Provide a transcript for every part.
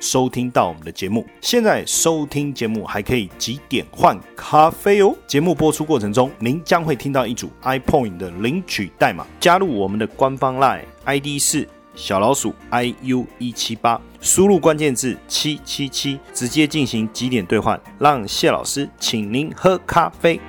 收听到我们的节目，现在收听节目还可以几点换咖啡哦。节目播出过程中，您将会听到一组 iPoint 的领取代码，加入我们的官方 Line ID 是小老鼠 iu 一七八，输入关键字七七七，直接进行几点兑换，让谢老师请您喝咖啡。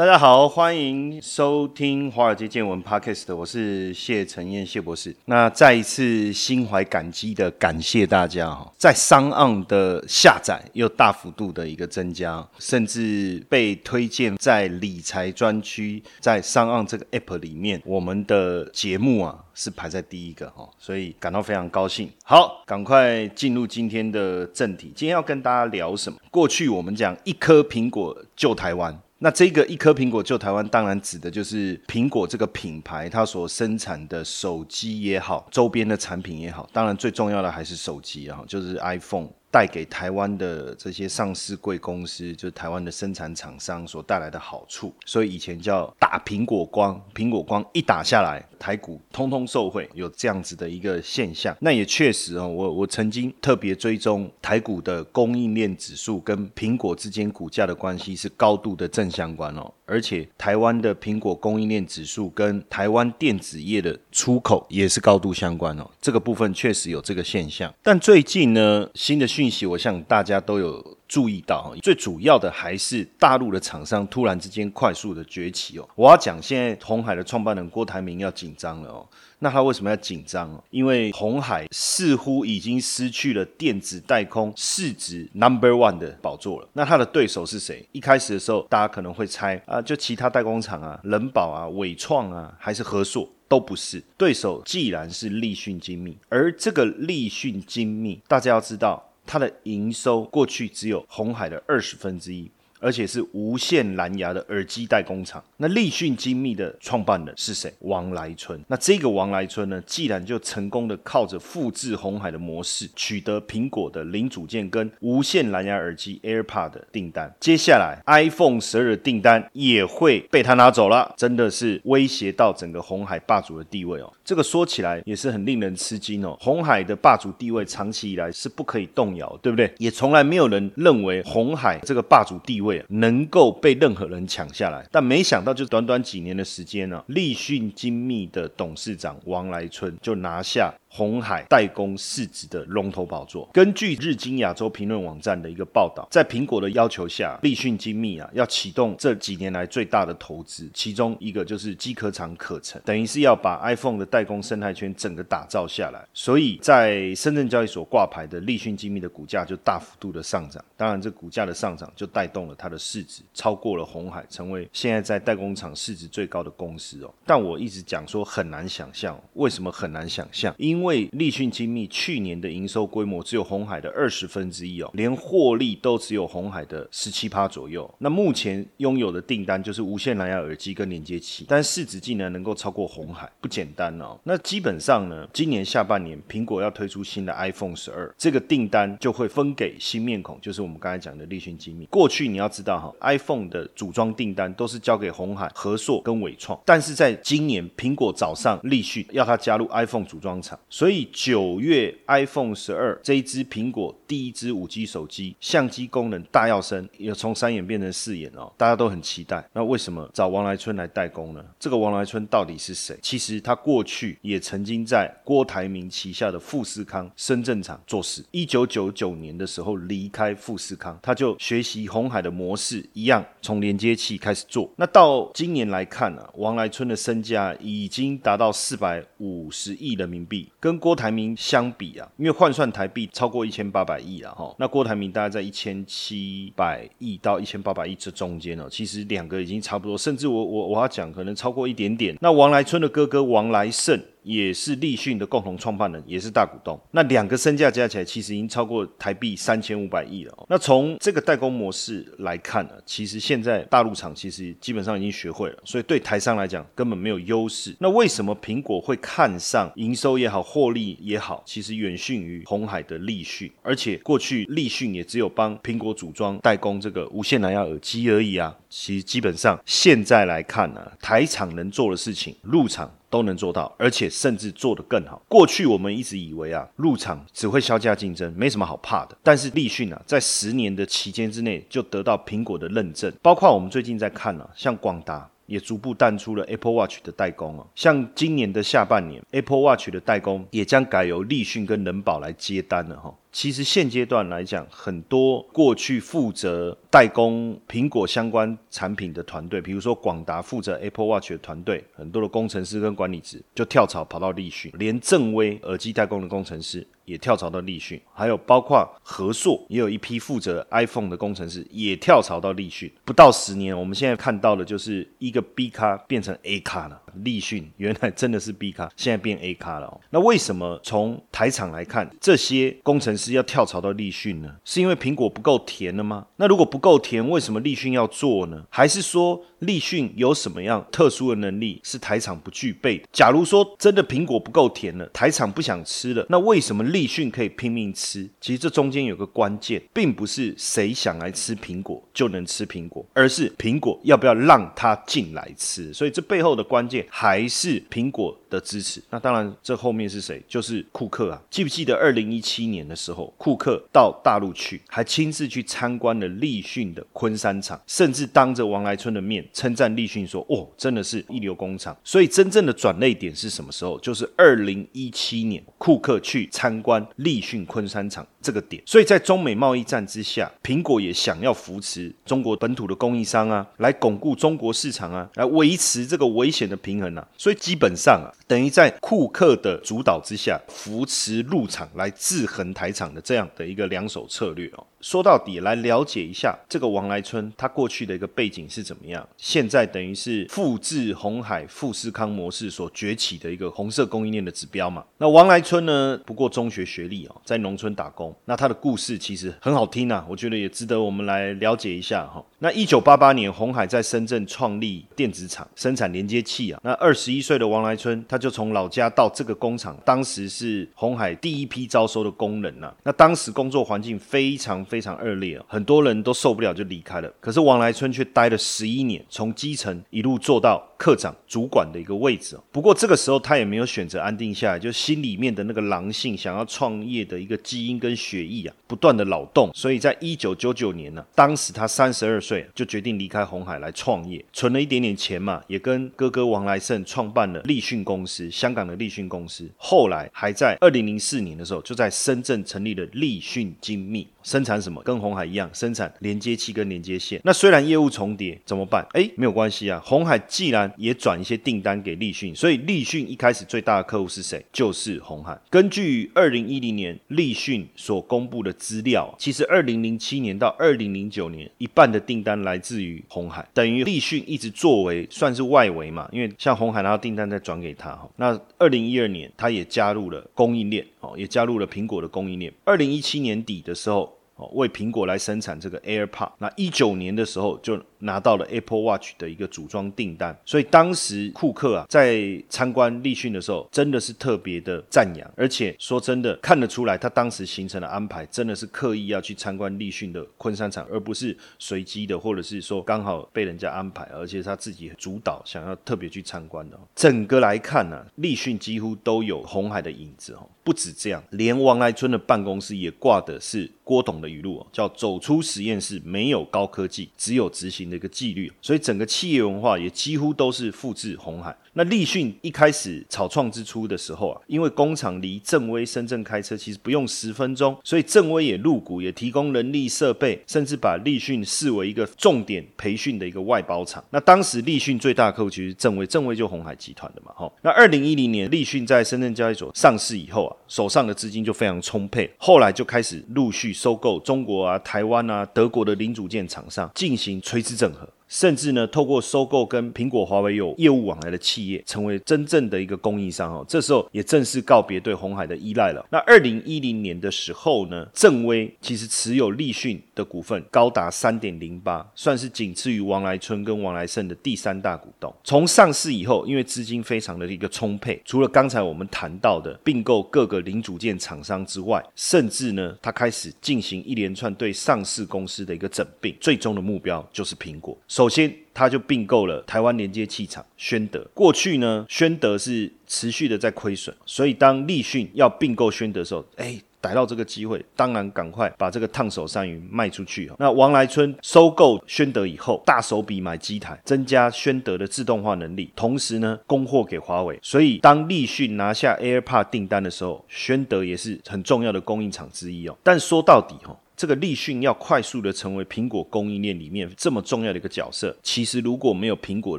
大家好，欢迎收听华尔街见闻 Podcast，我是谢承彦谢博士。那再一次心怀感激的感谢大家哈，在商岸的下载又大幅度的一个增加，甚至被推荐在理财专区，在商岸这个 App 里面，我们的节目啊是排在第一个哈，所以感到非常高兴。好，赶快进入今天的正题，今天要跟大家聊什么？过去我们讲一颗苹果救台湾。那这个一颗苹果救台湾，当然指的就是苹果这个品牌，它所生产的手机也好，周边的产品也好，当然最重要的还是手机啊，就是 iPhone。带给台湾的这些上市贵公司，就是台湾的生产厂商所带来的好处，所以以前叫打苹果光，苹果光一打下来，台股通通受惠，有这样子的一个现象。那也确实哦，我我曾经特别追踪台股的供应链指数跟苹果之间股价的关系是高度的正相关哦，而且台湾的苹果供应链指数跟台湾电子业的出口也是高度相关哦，这个部分确实有这个现象。但最近呢，新的讯息，我想大家都有注意到，最主要的还是大陆的厂商突然之间快速的崛起哦。我要讲，现在红海的创办人郭台铭要紧张了哦。那他为什么要紧张因为红海似乎已经失去了电子代工市值 number one 的宝座了。那他的对手是谁？一开始的时候，大家可能会猜啊，就其他代工厂啊，人保啊、伟创啊，还是和硕。都不是对手，既然是立讯精密，而这个立讯精密，大家要知道。它的营收过去只有红海的二十分之一。而且是无线蓝牙的耳机代工厂。那立讯精密的创办人是谁？王来春。那这个王来春呢，既然就成功的靠着复制红海的模式，取得苹果的零组件跟无线蓝牙耳机 AirPod 的订单，接下来 iPhone 十二的订单也会被他拿走了，真的是威胁到整个红海霸主的地位哦。这个说起来也是很令人吃惊哦。红海的霸主地位长期以来是不可以动摇，对不对？也从来没有人认为红海这个霸主地位。能够被任何人抢下来，但没想到，就短短几年的时间呢，立讯精密的董事长王来春就拿下。红海代工市值的龙头宝座。根据日经亚洲评论网站的一个报道，在苹果的要求下，立讯精密啊要启动这几年来最大的投资，其中一个就是机壳厂可成，等于是要把 iPhone 的代工生态圈整个打造下来。所以在深圳交易所挂牌的立讯精密的股价就大幅度的上涨。当然，这股价的上涨就带动了它的市值超过了红海，成为现在在代工厂市值最高的公司哦。但我一直讲说很难想象，为什么很难想象？因为因为立讯精密去年的营收规模只有红海的二十分之一哦，连获利都只有红海的十七趴左右。那目前拥有的订单就是无线蓝牙耳机跟连接器，但市值竟然能够超过红海，不简单哦。那基本上呢，今年下半年苹果要推出新的 iPhone 十二，这个订单就会分给新面孔，就是我们刚才讲的立讯精密。过去你要知道哈，iPhone 的组装订单都是交给红海、和硕跟伟创，但是在今年苹果早上立讯要它加入 iPhone 组装厂。所以九月 iPhone 十二这一支苹果第一支五 G 手机，相机功能大要升，也从三眼变成四眼哦，大家都很期待。那为什么找王来春来代工呢？这个王来春到底是谁？其实他过去也曾经在郭台铭旗下的富士康深圳厂做事。一九九九年的时候离开富士康，他就学习红海的模式，一样从连接器开始做。那到今年来看呢，王来春的身价已经达到四百五十亿人民币。跟郭台铭相比啊，因为换算台币超过一千八百亿了哈，那郭台铭大概在一千七百亿到一千八百亿这中间哦，其实两个已经差不多，甚至我我我要讲可能超过一点点。那王来春的哥哥王来胜也是立讯的共同创办人，也是大股东。那两个身价加起来，其实已经超过台币三千五百亿了哦。那从这个代工模式来看呢，其实现在大陆厂其实基本上已经学会了，所以对台商来讲根本没有优势。那为什么苹果会看上营收也好，获利也好，其实远逊于红海的立讯，而且过去立讯也只有帮苹果组装代工这个无线蓝牙耳机而已啊。其实基本上现在来看呢，台厂能做的事情，入场。都能做到，而且甚至做得更好。过去我们一直以为啊，入场只会销价竞争，没什么好怕的。但是立讯啊，在十年的期间之内就得到苹果的认证，包括我们最近在看啊，像广达也逐步淡出了 Apple Watch 的代工啊。像今年的下半年，Apple Watch 的代工也将改由立讯跟人保来接单了哈。其实现阶段来讲，很多过去负责代工苹果相关产品的团队，比如说广达负责 Apple Watch 的团队，很多的工程师跟管理职就跳槽跑到立讯，连正威耳机代工的工程师也跳槽到立讯，还有包括和硕也有一批负责 iPhone 的工程师也跳槽到立讯。不到十年，我们现在看到的就是一个 B 卡变成 A 卡了。立讯原来真的是 B 卡，现在变 A 卡了。那为什么从台厂来看，这些工程师要跳槽到立讯呢？是因为苹果不够甜了吗？那如果不够甜，为什么立讯要做呢？还是说立讯有什么样特殊的能力是台厂不具备的？假如说真的苹果不够甜了，台厂不想吃了，那为什么立讯可以拼命吃？其实这中间有个关键，并不是谁想来吃苹果就能吃苹果，而是苹果要不要让他进来吃。所以这背后的关键还是苹果。的支持，那当然，这后面是谁？就是库克啊！记不记得二零一七年的时候，库克到大陆去，还亲自去参观了立讯的昆山厂，甚至当着王来春的面称赞立讯说：“哦，真的是一流工厂。”所以真正的转泪点是什么时候？就是二零一七年，库克去参观立讯昆山厂这个点。所以在中美贸易战之下，苹果也想要扶持中国本土的供应商啊，来巩固中国市场啊，来维持这个危险的平平衡啊。所以基本上啊。等于在库克的主导之下，扶持入场来制衡台场的这样的一个两手策略哦。说到底，来了解一下这个王来春他过去的一个背景是怎么样。现在等于是复制红海富士康模式所崛起的一个红色供应链的指标嘛。那王来春呢，不过中学学历哦，在农村打工。那他的故事其实很好听啊，我觉得也值得我们来了解一下哈。那一九八八年，红海在深圳创立电子厂，生产连接器啊。那二十一岁的王来春，他就从老家到这个工厂，当时是红海第一批招收的工人呐。那当时工作环境非常非常恶劣啊，很多人都受不了就离开了。可是王来春却待了十一年，从基层一路做到科长、主管的一个位置。不过这个时候他也没有选择安定下来，就心里面的那个狼性，想要创业的一个基因跟血液啊，不断的扰动。所以在一九九九年呢，当时他三十二岁。就决定离开红海来创业，存了一点点钱嘛，也跟哥哥王来胜创办了立讯公司，香港的立讯公司。后来还在二零零四年的时候，就在深圳成立了立讯精密。生产什么？跟红海一样，生产连接器跟连接线。那虽然业务重叠，怎么办？哎，没有关系啊。红海既然也转一些订单给立讯，所以立讯一开始最大的客户是谁？就是红海。根据二零一零年立讯所公布的资料，其实二零零七年到二零零九年，一半的订单来自于红海，等于立讯一直作为算是外围嘛，因为像红海拿到订单再转给他哈。那二零一二年，他也加入了供应链哦，也加入了苹果的供应链。二零一七年底的时候。哦为苹果来生产这个 AirPod，那一九年的时候就拿到了 Apple Watch 的一个组装订单，所以当时库克啊在参观立讯的时候，真的是特别的赞扬，而且说真的看得出来，他当时形成的安排真的是刻意要去参观立讯的昆山厂，而不是随机的，或者是说刚好被人家安排，而且他自己主导想要特别去参观的。整个来看呢，立讯几乎都有红海的影子哦。不止这样，连王来春的办公室也挂的是郭董的语录哦，叫“走出实验室，没有高科技，只有执行的一个纪律”。所以整个企业文化也几乎都是复制红海。那立讯一开始草创之初的时候啊，因为工厂离正威深圳开车其实不用十分钟，所以正威也入股，也提供人力设备，甚至把立讯视为一个重点培训的一个外包厂。那当时立讯最大客户其实正威，正威就红海集团的嘛，哈。那二零一零年立讯在深圳交易所上市以后啊，手上的资金就非常充沛，后来就开始陆续收购中国啊、台湾啊、德国的零组件厂商，进行垂直整合。甚至呢，透过收购跟苹果、华为有业务往来的企业，成为真正的一个供应商哦。这时候也正式告别对红海的依赖了。那二零一零年的时候呢，正威其实持有立讯的股份高达三点零八，算是仅次于王来春跟王来胜的第三大股东。从上市以后，因为资金非常的一个充沛，除了刚才我们谈到的并购各个零组件厂商之外，甚至呢，他开始进行一连串对上市公司的一个整并，最终的目标就是苹果。首先，他就并购了台湾连接器厂宣德。过去呢，宣德是持续的在亏损，所以当立讯要并购宣德的时候，哎。逮到这个机会，当然赶快把这个烫手山芋卖出去。那王来春收购宣德以后，大手笔买机台，增加宣德的自动化能力，同时呢供货给华为。所以当立讯拿下 AirPod 订单的时候，宣德也是很重要的供应厂之一哦。但说到底哈。这个立讯要快速的成为苹果供应链里面这么重要的一个角色，其实如果没有苹果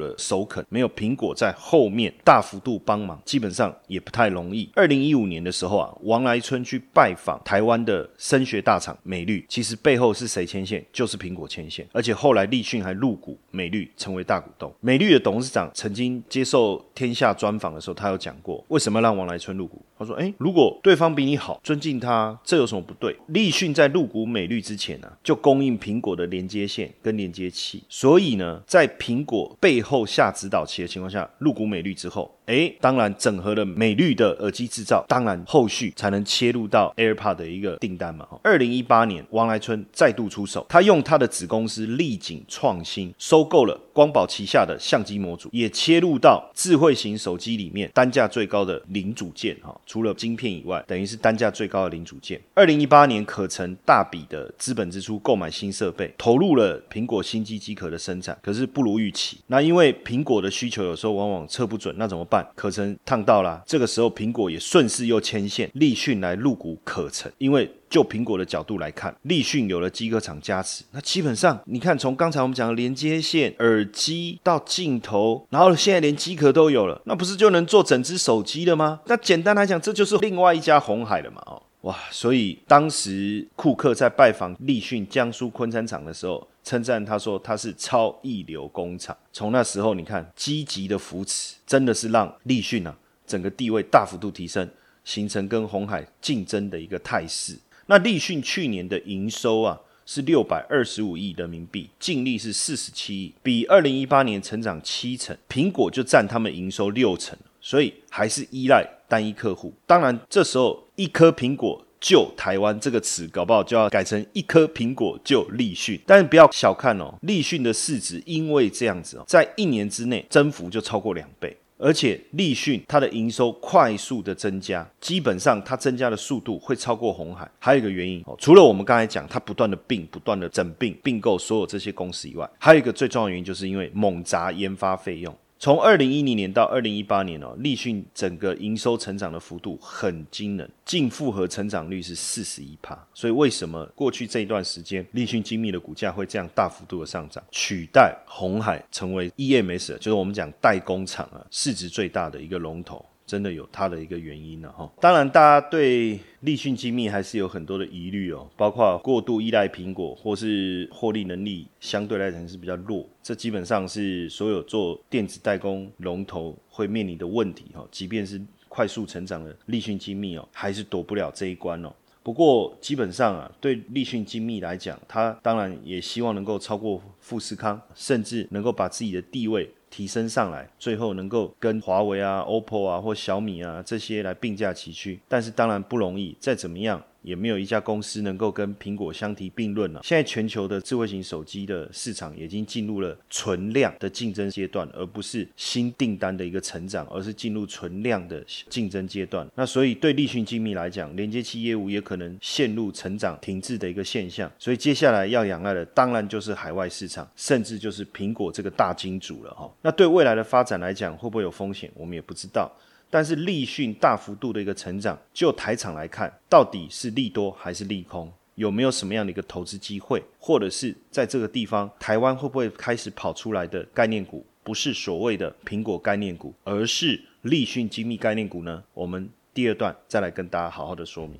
的首肯，没有苹果在后面大幅度帮忙，基本上也不太容易。二零一五年的时候啊，王来春去拜访台湾的声学大厂美绿，其实背后是谁牵线？就是苹果牵线。而且后来立讯还入股美绿，成为大股东。美绿的董事长曾经接受天下专访的时候，他有讲过，为什么让王来春入股？他说：“哎，如果对方比你好，尊敬他，这有什么不对？”立讯在入股美绿之前呢，就供应苹果的连接线跟连接器，所以呢，在苹果背后下指导棋的情况下，入股美绿之后。哎，当然整合了美绿的耳机制造，当然后续才能切入到 AirPod 的一个订单嘛。二零一八年，王来春再度出手，他用他的子公司立景创新收购了光宝旗下的相机模组，也切入到智慧型手机里面单价最高的零组件哈。除了晶片以外，等于是单价最高的零组件。二零一八年，可成大笔的资本支出购买新设备，投入了苹果新机机壳的生产，可是不如预期。那因为苹果的需求有时候往往测不准，那怎么办？可成烫到了，这个时候苹果也顺势又牵线立讯来入股可成，因为就苹果的角度来看，立讯有了机壳厂加持，那基本上你看从刚才我们讲的连接线、耳机到镜头，然后现在连机壳都有了，那不是就能做整只手机了吗？那简单来讲，这就是另外一家红海了嘛，哦。哇！所以当时库克在拜访立讯江苏昆山厂的时候，称赞他说他是超一流工厂。从那时候，你看积极的扶持，真的是让立讯啊整个地位大幅度提升，形成跟红海竞争的一个态势。那立讯去年的营收啊是六百二十五亿人民币，净利是四十七亿，比二零一八年成长七成。苹果就占他们营收六成，所以还是依赖。单一客户，当然这时候一颗苹果救台湾这个词，搞不好就要改成一颗苹果救立讯。但是不要小看哦，立讯的市值因为这样子哦，在一年之内增幅就超过两倍，而且立讯它的营收快速的增加，基本上它增加的速度会超过红海。还有一个原因哦，除了我们刚才讲它不断的并、不断的整并、并购所有这些公司以外，还有一个最重要的原因，就是因为猛砸研发费用。从二零一零年到二零一八年哦，立讯整个营收成长的幅度很惊人，净复合成长率是四十一帕。所以为什么过去这一段时间立讯精密的股价会这样大幅度的上涨，取代红海成为 EMS，就是我们讲代工厂啊，市值最大的一个龙头。真的有它的一个原因了哈，当然大家对立讯精密还是有很多的疑虑哦，包括过度依赖苹果，或是获利能力相对来讲是比较弱，这基本上是所有做电子代工龙头会面临的问题哈。即便是快速成长的立讯精密哦，还是躲不了这一关哦。不过基本上啊，对立讯精密来讲，它当然也希望能够超过富士康，甚至能够把自己的地位。提升上来，最后能够跟华为啊、OPPO 啊或小米啊这些来并驾齐驱，但是当然不容易。再怎么样。也没有一家公司能够跟苹果相提并论了。现在全球的智慧型手机的市场已经进入了存量的竞争阶段，而不是新订单的一个成长，而是进入存量的竞争阶段。那所以对立讯精密来讲，连接器业务也可能陷入成长停滞的一个现象。所以接下来要仰赖的，当然就是海外市场，甚至就是苹果这个大金主了哈。那对未来的发展来讲，会不会有风险？我们也不知道。但是立讯大幅度的一个成长，就台场来看，到底是利多还是利空？有没有什么样的一个投资机会，或者是在这个地方，台湾会不会开始跑出来的概念股，不是所谓的苹果概念股，而是立讯精密概念股呢？我们第二段再来跟大家好好的说明。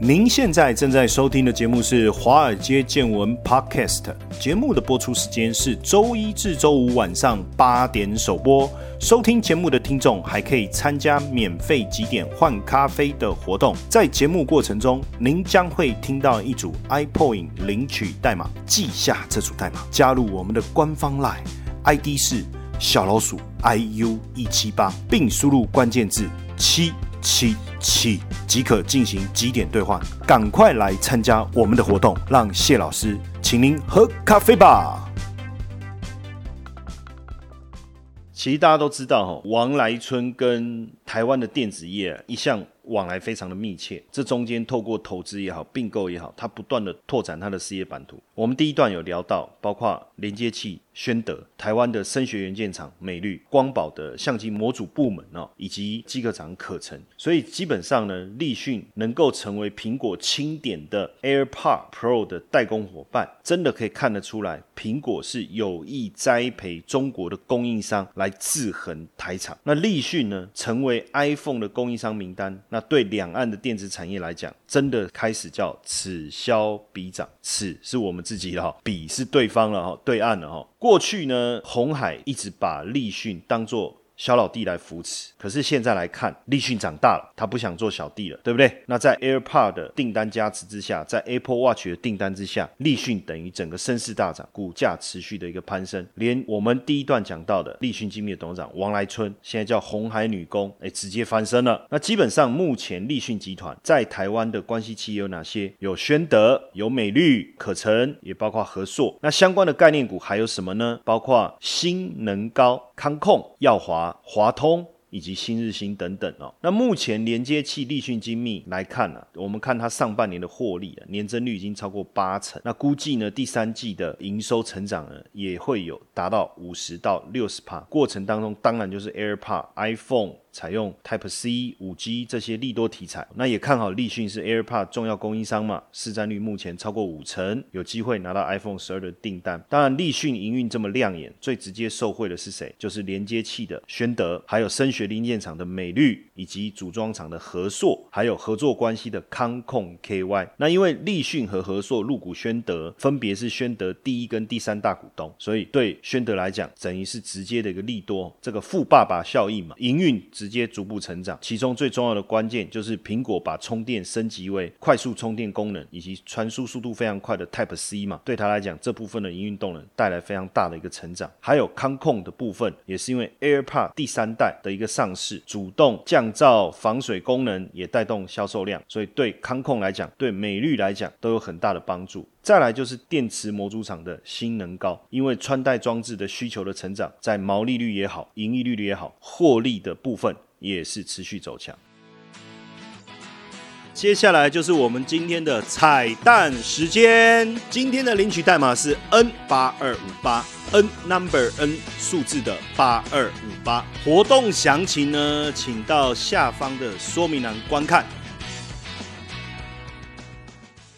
您现在正在收听的节目是《华尔街见闻》Podcast，节目的播出时间是周一至周五晚上八点首播。收听节目的听众还可以参加免费几点换咖啡的活动，在节目过程中，您将会听到一组 iPoint 领取代码，记下这组代码，加入我们的官方 Line，ID 是小老鼠 iu 一七八，并输入关键字七。七七即可进行几点兑换，赶快来参加我们的活动，让谢老师请您喝咖啡吧。其实大家都知道哈，王来春跟台湾的电子业一向。往来非常的密切，这中间透过投资也好，并购也好，他不断的拓展他的事业版图。我们第一段有聊到，包括连接器宣德、台湾的声学元件厂美绿、光宝的相机模组部门哦，以及机壳厂可成。所以基本上呢，立讯能够成为苹果钦点的 AirPod Pro 的代工伙伴，真的可以看得出来，苹果是有意栽培中国的供应商来制衡台厂。那立讯呢，成为 iPhone 的供应商名单。那对两岸的电子产业来讲，真的开始叫此消彼长，此是我们自己的哈，彼是对方了哈，对岸了哈。过去呢，红海一直把立讯当做。小老弟来扶持，可是现在来看，立讯长大了，他不想做小弟了，对不对？那在 AirPod 的订单加持之下，在 Apple Watch 的订单之下，立讯等于整个声势大涨，股价持续的一个攀升，连我们第一段讲到的立讯精密的董事长王来春，现在叫红海女工，哎，直接翻身了。那基本上目前立讯集团在台湾的关系企业有哪些？有宣德，有美绿，可成，也包括和硕。那相关的概念股还有什么呢？包括新能高、康控、耀华。华通以及新日新等等哦，那目前连接器立讯精密来看呢，我们看它上半年的获利啊，年增率已经超过八成，那估计呢第三季的营收成长呢也会有达到五十到六十帕，过程当中当然就是 AirPod、iPhone。采用 Type C、五 G 这些利多题材，那也看好立讯是 AirPod 重要供应商嘛，市占率目前超过五成，有机会拿到 iPhone 十二的订单。当然，立讯营运这么亮眼，最直接受惠的是谁？就是连接器的宣德，还有声学零件厂的美绿，以及组装厂的和硕，还有合作关系的康控 KY。那因为立讯和和硕入股宣德，分别是宣德第一跟第三大股东，所以对宣德来讲，等于是直接的一个利多，这个富爸爸效应嘛，营运。直接逐步成长，其中最重要的关键就是苹果把充电升级为快速充电功能以及传输速度非常快的 Type C 嘛，对它来讲这部分的营运动能带来非常大的一个成长。还有康控的部分，也是因为 AirPods 第三代的一个上市，主动降噪防水功能也带动销售量，所以对康控来讲，对美绿来讲都有很大的帮助。再来就是电池模组厂的新能高，因为穿戴装置的需求的成长，在毛利率也好，盈利率也好，获利的部分也是持续走强。接下来就是我们今天的彩蛋时间，今天的领取代码是 N 八二五八，N number N 数字的八二五八。活动详情呢，请到下方的说明栏观看。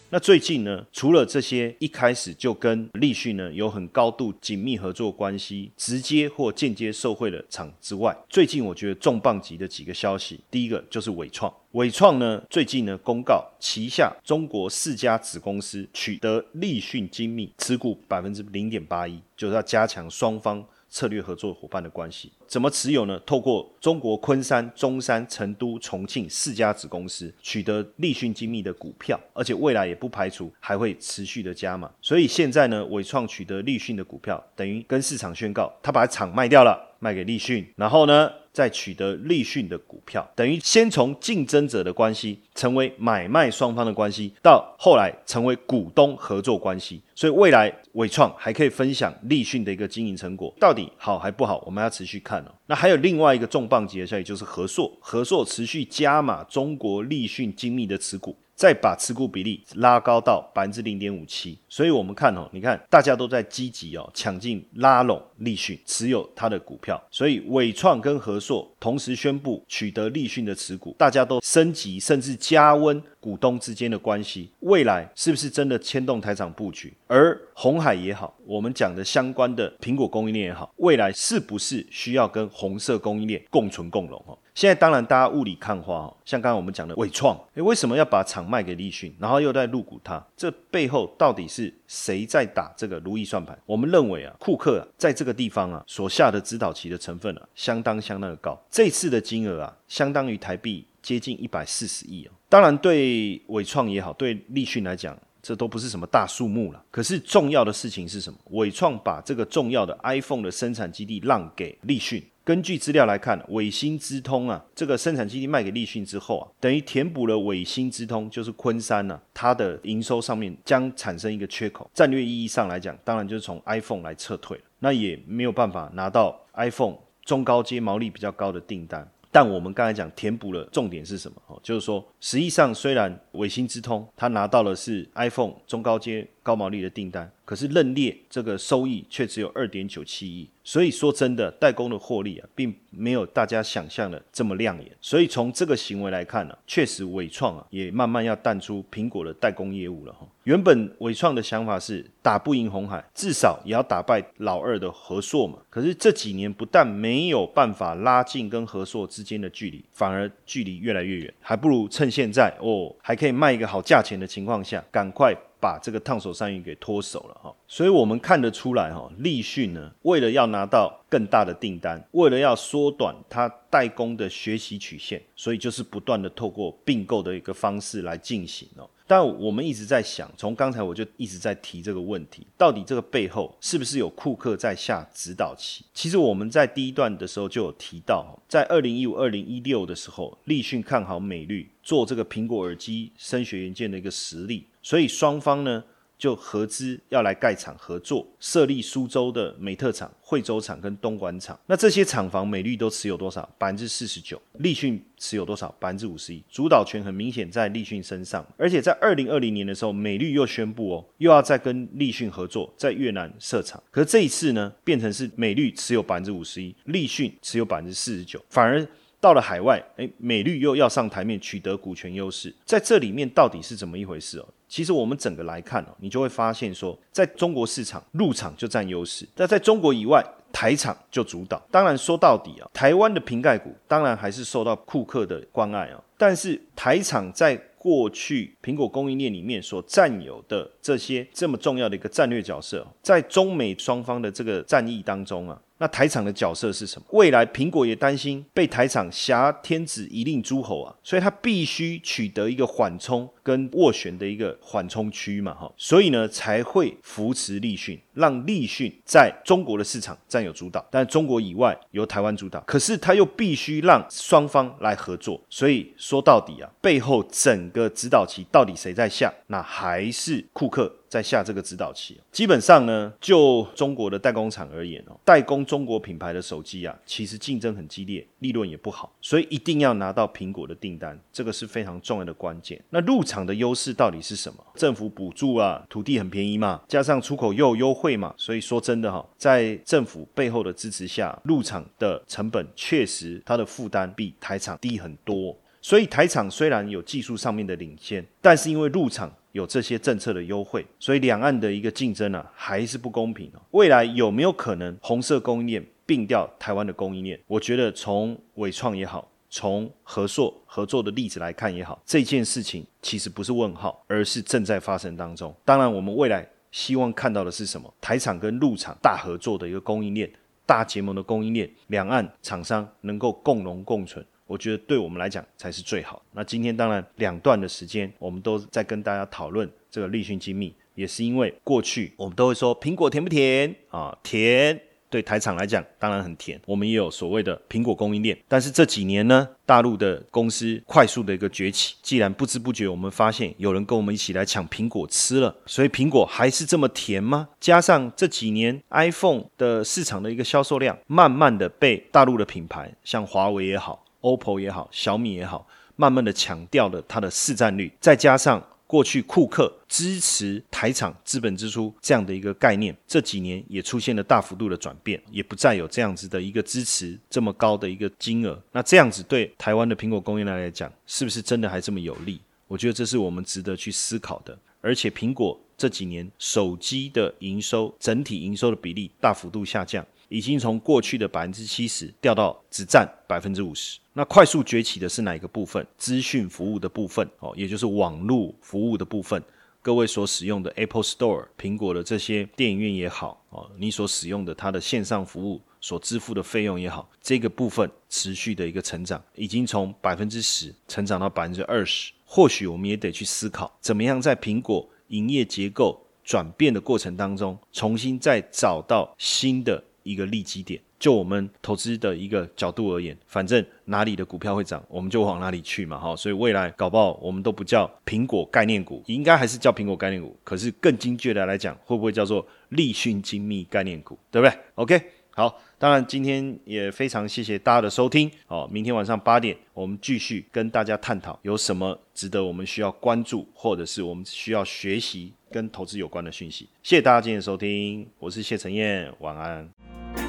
那最近呢，除了这些一开始就跟立讯呢有很高度紧密合作关系，直接或间接受贿的厂之外，最近我觉得重磅级的几个消息，第一个就是伟创。伟创呢最近呢公告旗下中国四家子公司取得立讯精密持股百分之零点八一，就是要加强双方。策略合作伙伴的关系怎么持有呢？透过中国昆山、中山、成都、重庆四家子公司取得立讯精密的股票，而且未来也不排除还会持续的加码。所以现在呢，伟创取得立讯的股票，等于跟市场宣告，他把厂卖掉了，卖给立讯，然后呢？再取得立讯的股票，等于先从竞争者的关系成为买卖双方的关系，到后来成为股东合作关系。所以未来伟创还可以分享立讯的一个经营成果，到底好还不好，我们要持续看哦。那还有另外一个重磅级的消息，就是合硕，合硕持续加码中国立讯精密的持股。再把持股比例拉高到百分之零点五七，所以我们看哦，你看大家都在积极哦抢进拉拢立讯持有它的股票，所以伟创跟和硕同时宣布取得立讯的持股，大家都升级甚至加温股东之间的关系，未来是不是真的牵动台场布局？而红海也好，我们讲的相关的苹果供应链也好，未来是不是需要跟红色供应链共存共荣？哦？现在当然大家雾里看花，像刚刚我们讲的伟创，诶，为什么要把厂卖给立讯，然后又在入股它？这背后到底是谁在打这个如意算盘？我们认为啊，库克啊，在这个地方啊所下的指导棋的成分啊，相当相当的高。这次的金额啊，相当于台币接近一百四十亿哦。当然，对伟创也好，对立讯来讲。这都不是什么大数目了，可是重要的事情是什么？伟创把这个重要的 iPhone 的生产基地让给立讯。根据资料来看，伟星之通啊，这个生产基地卖给立讯之后啊，等于填补了伟星之通，就是昆山呢，它的营收上面将产生一个缺口。战略意义上来讲，当然就是从 iPhone 来撤退，那也没有办法拿到 iPhone 中高阶毛利比较高的订单。但我们刚才讲填补了重点是什么？哦，就是说，实际上虽然伟星之通它拿到了是 iPhone 中高阶高毛利的订单，可是认列这个收益却只有二点九七亿。所以说真的，代工的获利啊，并没有大家想象的这么亮眼。所以从这个行为来看呢，确实伟创啊，也慢慢要淡出苹果的代工业务了哈。原本伟创的想法是打不赢红海，至少也要打败老二的和硕嘛。可是这几年不但没有办法拉近跟和硕之间的距离，反而距离越来越远。还不如趁现在哦，还可以卖一个好价钱的情况下，赶快。把这个烫手山芋给脱手了哈，所以我们看得出来哈，立讯呢，为了要拿到更大的订单，为了要缩短它代工的学习曲线，所以就是不断的透过并购的一个方式来进行哦。但我们一直在想，从刚才我就一直在提这个问题，到底这个背后是不是有库克在下指导棋？其实我们在第一段的时候就有提到，在二零一五、二零一六的时候，立讯看好美绿做这个苹果耳机声学元件的一个实力，所以双方呢。就合资要来盖厂合作，设立苏州的美特厂、惠州厂跟东莞厂。那这些厂房美绿都持有多少？百分之四十九。立讯持有多少？百分之五十一。主导权很明显在立讯身上。而且在二零二零年的时候，美绿又宣布哦，又要再跟立讯合作，在越南设厂。可是这一次呢，变成是美绿持有百分之五十一，立讯持有百分之四十九，反而。到了海外，哎，美绿又要上台面取得股权优势，在这里面到底是怎么一回事哦？其实我们整个来看哦，你就会发现说，在中国市场入场就占优势，但在中国以外，台厂就主导。当然说到底啊，台湾的瓶盖股当然还是受到库克的关爱啊，但是台厂在过去苹果供应链里面所占有的这些这么重要的一个战略角色，在中美双方的这个战役当中啊。那台厂的角色是什么？未来苹果也担心被台厂挟天子以令诸侯啊，所以它必须取得一个缓冲跟斡旋的一个缓冲区嘛，哈，所以呢才会扶持立讯，让立讯在中国的市场占有主导，但中国以外由台湾主导。可是他又必须让双方来合作，所以说到底啊，背后整个指导棋到底谁在下？那还是库克。在下这个指导期，基本上呢，就中国的代工厂而言哦，代工中国品牌的手机啊，其实竞争很激烈，利润也不好，所以一定要拿到苹果的订单，这个是非常重要的关键。那入场的优势到底是什么？政府补助啊，土地很便宜嘛，加上出口又有优惠嘛，所以说真的哈，在政府背后的支持下，入场的成本确实它的负担比台厂低很多。所以台厂虽然有技术上面的领先，但是因为入场。有这些政策的优惠，所以两岸的一个竞争啊，还是不公平。未来有没有可能红色供应链并掉台湾的供应链？我觉得从伟创也好，从合作合作的例子来看也好，这件事情其实不是问号，而是正在发生当中。当然，我们未来希望看到的是什么？台厂跟陆厂大合作的一个供应链，大结盟的供应链，两岸厂商能够共荣共存。我觉得对我们来讲才是最好。那今天当然两段的时间，我们都在跟大家讨论这个立讯精密，也是因为过去我们都会说苹果甜不甜啊？甜，对台厂来讲当然很甜。我们也有所谓的苹果供应链，但是这几年呢，大陆的公司快速的一个崛起，既然不知不觉我们发现有人跟我们一起来抢苹果吃了，所以苹果还是这么甜吗？加上这几年 iPhone 的市场的一个销售量，慢慢的被大陆的品牌，像华为也好。OPPO 也好，小米也好，慢慢的强调了它的市占率，再加上过去库克支持台厂资本支出这样的一个概念，这几年也出现了大幅度的转变，也不再有这样子的一个支持这么高的一个金额。那这样子对台湾的苹果供应链来讲，是不是真的还这么有利？我觉得这是我们值得去思考的。而且苹果这几年手机的营收整体营收的比例大幅度下降。已经从过去的百分之七十掉到只占百分之五十。那快速崛起的是哪一个部分？资讯服务的部分哦，也就是网络服务的部分。各位所使用的 Apple Store、苹果的这些电影院也好哦，你所使用的它的线上服务所支付的费用也好，这个部分持续的一个成长，已经从百分之十成长到百分之二十。或许我们也得去思考，怎么样在苹果营业结构转变的过程当中，重新再找到新的一个利基点。就我们投资的一个角度而言，反正哪里的股票会涨，我们就往哪里去嘛，哈。所以未来搞不好我们都不叫苹果概念股，应该还是叫苹果概念股。可是更精确的来讲，会不会叫做立讯精密概念股，对不对？OK，好。当然今天也非常谢谢大家的收听，好，明天晚上八点我们继续跟大家探讨有什么值得我们需要关注，或者是我们需要学习跟投资有关的讯息。谢谢大家今天收听我是谢晨彦晚安。